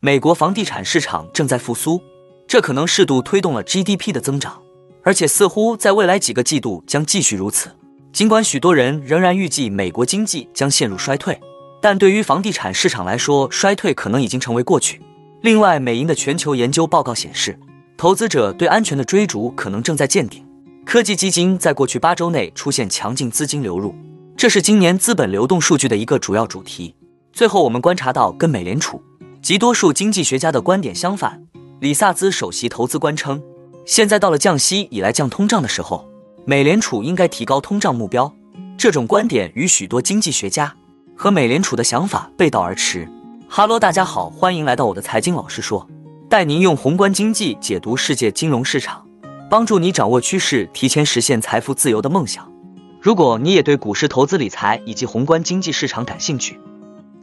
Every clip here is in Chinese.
美国房地产市场正在复苏，这可能适度推动了 GDP 的增长，而且似乎在未来几个季度将继续如此。尽管许多人仍然预计美国经济将陷入衰退，但对于房地产市场来说，衰退可能已经成为过去。另外，美银的全球研究报告显示，投资者对安全的追逐可能正在见顶。科技基金在过去八周内出现强劲资金流入，这是今年资本流动数据的一个主要主题。最后，我们观察到跟美联储及多数经济学家的观点相反。李萨兹首席投资官称，现在到了降息以来降通胀的时候，美联储应该提高通胀目标。这种观点与许多经济学家和美联储的想法背道而驰。哈喽，大家好，欢迎来到我的财经老师说，带您用宏观经济解读世界金融市场。帮助你掌握趋势，提前实现财富自由的梦想。如果你也对股市投资理财以及宏观经济市场感兴趣，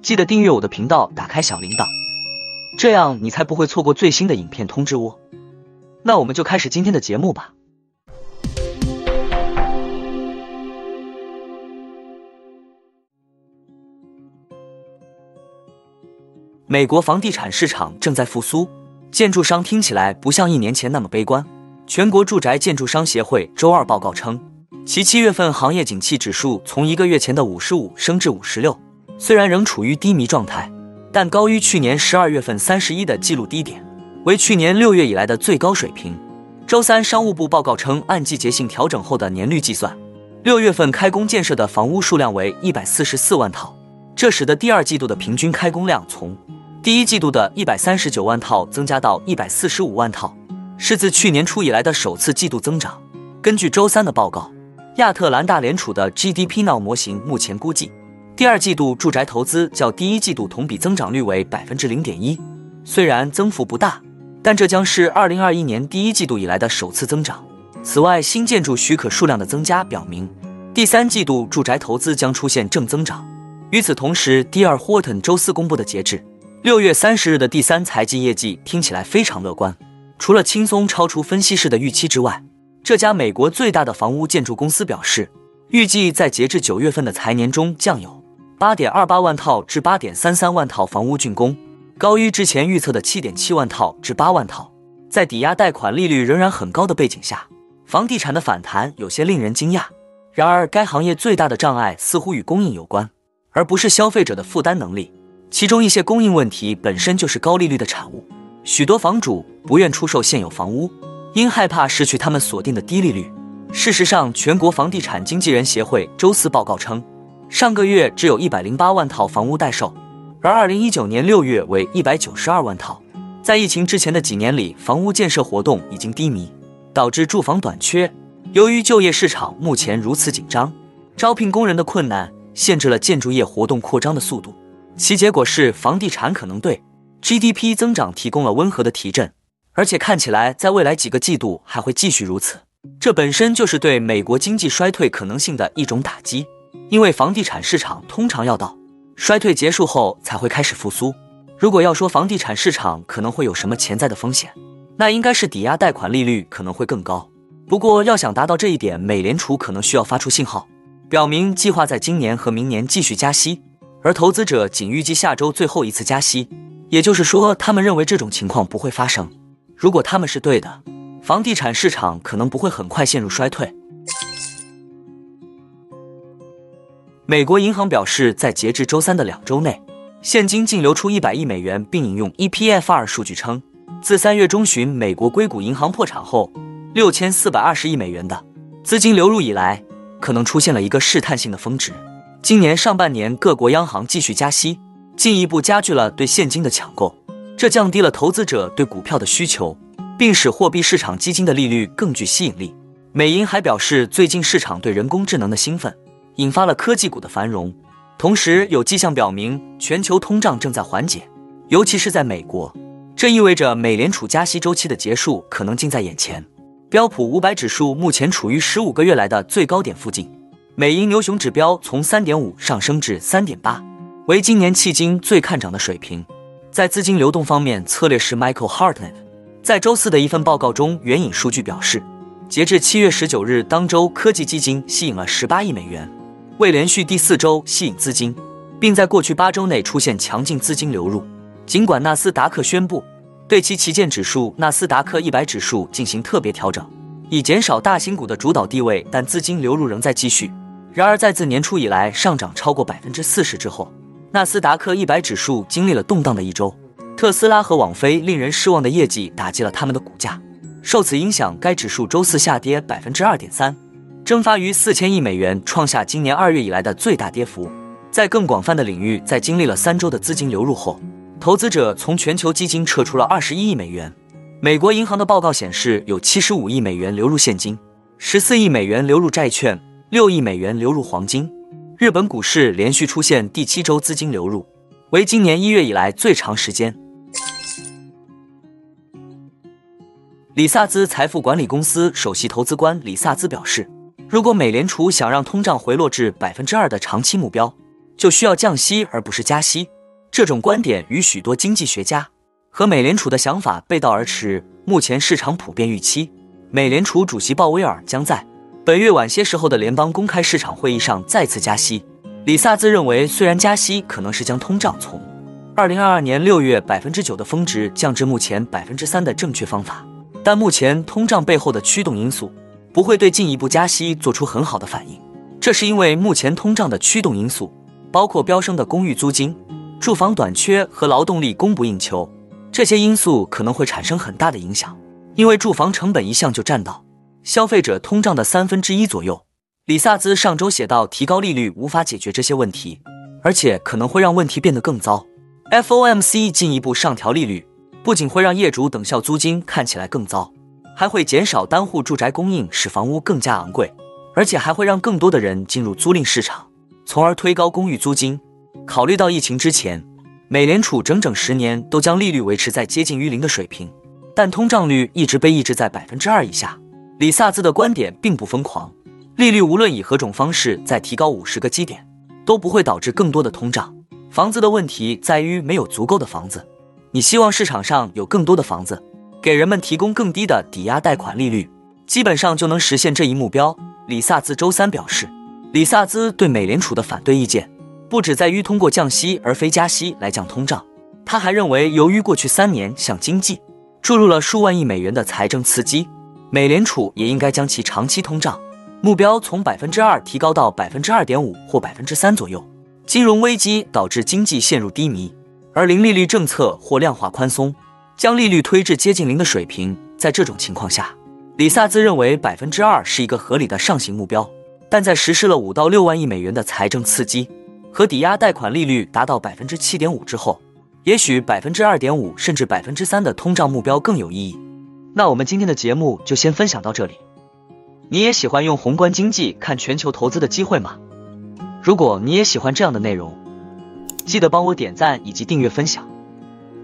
记得订阅我的频道，打开小铃铛，这样你才不会错过最新的影片通知哦。那我们就开始今天的节目吧。美国房地产市场正在复苏，建筑商听起来不像一年前那么悲观。全国住宅建筑商协会周二报告称，其七月份行业景气指数从一个月前的五十五升至五十六，虽然仍处于低迷状态，但高于去年十二月份三十一的纪录低点，为去年六月以来的最高水平。周三，商务部报告称，按季节性调整后的年率计算，六月份开工建设的房屋数量为一百四十四万套，这使得第二季度的平均开工量从第一季度的一百三十九万套增加到一百四十五万套。是自去年初以来的首次季度增长。根据周三的报告，亚特兰大联储的 GDP Now 模型目前估计，第二季度住宅投资较第一季度同比增长率为百分之零点一。虽然增幅不大，但这将是二零二一年第一季度以来的首次增长。此外，新建筑许可数量的增加表明，第三季度住宅投资将出现正增长。与此同时，第二 Horton 周四公布的截至六月三十日的第三财季业绩听起来非常乐观。除了轻松超出分析师的预期之外，这家美国最大的房屋建筑公司表示，预计在截至九月份的财年中将有八点二八万套至八点三三万套房屋竣工，高于之前预测的七点七万套至八万套。在抵押贷款利率仍然很高的背景下，房地产的反弹有些令人惊讶。然而，该行业最大的障碍似乎与供应有关，而不是消费者的负担能力。其中一些供应问题本身就是高利率的产物。许多房主不愿出售现有房屋，因害怕失去他们锁定的低利率。事实上，全国房地产经纪人协会周四报告称，上个月只有一百零八万套房屋待售，而二零一九年六月为一百九十二万套。在疫情之前的几年里，房屋建设活动已经低迷，导致住房短缺。由于就业市场目前如此紧张，招聘工人的困难限制了建筑业活动扩张的速度。其结果是，房地产可能对。GDP 增长提供了温和的提振，而且看起来在未来几个季度还会继续如此。这本身就是对美国经济衰退可能性的一种打击，因为房地产市场通常要到衰退结束后才会开始复苏。如果要说房地产市场可能会有什么潜在的风险，那应该是抵押贷款利率可能会更高。不过要想达到这一点，美联储可能需要发出信号，表明计划在今年和明年继续加息，而投资者仅预计下周最后一次加息。也就是说，他们认为这种情况不会发生。如果他们是对的，房地产市场可能不会很快陷入衰退。美国银行表示，在截至周三的两周内，现金净流出一百亿美元，并引用 EPFR 数据称，自三月中旬美国硅谷银行破产后，六千四百二十亿美元的资金流入以来，可能出现了一个试探性的峰值。今年上半年，各国央行继续加息。进一步加剧了对现金的抢购，这降低了投资者对股票的需求，并使货币市场基金的利率更具吸引力。美银还表示，最近市场对人工智能的兴奋引发了科技股的繁荣，同时有迹象表明全球通胀正在缓解，尤其是在美国。这意味着美联储加息周期的结束可能近在眼前。标普五百指数目前处于十五个月来的最高点附近，美银牛熊指标从三点五上升至三点八。为今年迄今最看涨的水平。在资金流动方面，策略师 Michael Hartnett 在周四的一份报告中援引数据表示，截至七月十九日当周，科技基金吸引了十八亿美元，为连续第四周吸引资金，并在过去八周内出现强劲资金流入。尽管纳斯达克宣布对其旗舰指数纳斯达克一百指数进行特别调整，以减少大型股的主导地位，但资金流入仍在继续。然而，在自年初以来上涨超过百分之四十之后，纳斯达克一百指数经历了动荡的一周。特斯拉和网飞令人失望的业绩打击了他们的股价，受此影响，该指数周四下跌百分之二点三，蒸发于四千亿美元，创下今年二月以来的最大跌幅。在更广泛的领域，在经历了三周的资金流入后，投资者从全球基金撤出了二十一亿美元。美国银行的报告显示，有七十五亿美元流入现金，十四亿美元流入债券，六亿美元流入黄金。日本股市连续出现第七周资金流入，为今年一月以来最长时间。李萨兹财富管理公司首席投资官李萨兹表示，如果美联储想让通胀回落至百分之二的长期目标，就需要降息而不是加息。这种观点与许多经济学家和美联储的想法背道而驰。目前市场普遍预期，美联储主席鲍威尔将在本月晚些时候的联邦公开市场会议上再次加息。李萨兹认为，虽然加息可能是将通胀从二零二二年六月百分之九的峰值降至目前百分之三的正确方法，但目前通胀背后的驱动因素不会对进一步加息做出很好的反应。这是因为目前通胀的驱动因素。包括飙升的公寓租金、住房短缺和劳动力供不应求，这些因素可能会产生很大的影响。因为住房成本一向就占到消费者通胀的三分之一左右。李萨兹上周写道：“提高利率无法解决这些问题，而且可能会让问题变得更糟。FOMC 进一步上调利率，不仅会让业主等效租金看起来更糟，还会减少单户住宅供应，使房屋更加昂贵，而且还会让更多的人进入租赁市场。”从而推高公寓租金。考虑到疫情之前，美联储整整十年都将利率维持在接近于零的水平，但通胀率一直被抑制在百分之二以下。李萨兹的观点并不疯狂，利率无论以何种方式再提高五十个基点，都不会导致更多的通胀。房子的问题在于没有足够的房子。你希望市场上有更多的房子，给人们提供更低的抵押贷款利率，基本上就能实现这一目标。李萨兹周三表示。李萨兹对美联储的反对意见不只在于通过降息而非加息来降通胀，他还认为，由于过去三年向经济注入了数万亿美元的财政刺激，美联储也应该将其长期通胀目标从百分之二提高到百分之二点五或百分之三左右。金融危机导致经济陷入低迷，而零利率政策或量化宽松将利率推至接近零的水平。在这种情况下，李萨兹认为百分之二是一个合理的上行目标。但在实施了五到六万亿美元的财政刺激和抵押贷款利率达到百分之七点五之后，也许百分之二点五甚至百分之三的通胀目标更有意义。那我们今天的节目就先分享到这里。你也喜欢用宏观经济看全球投资的机会吗？如果你也喜欢这样的内容，记得帮我点赞以及订阅分享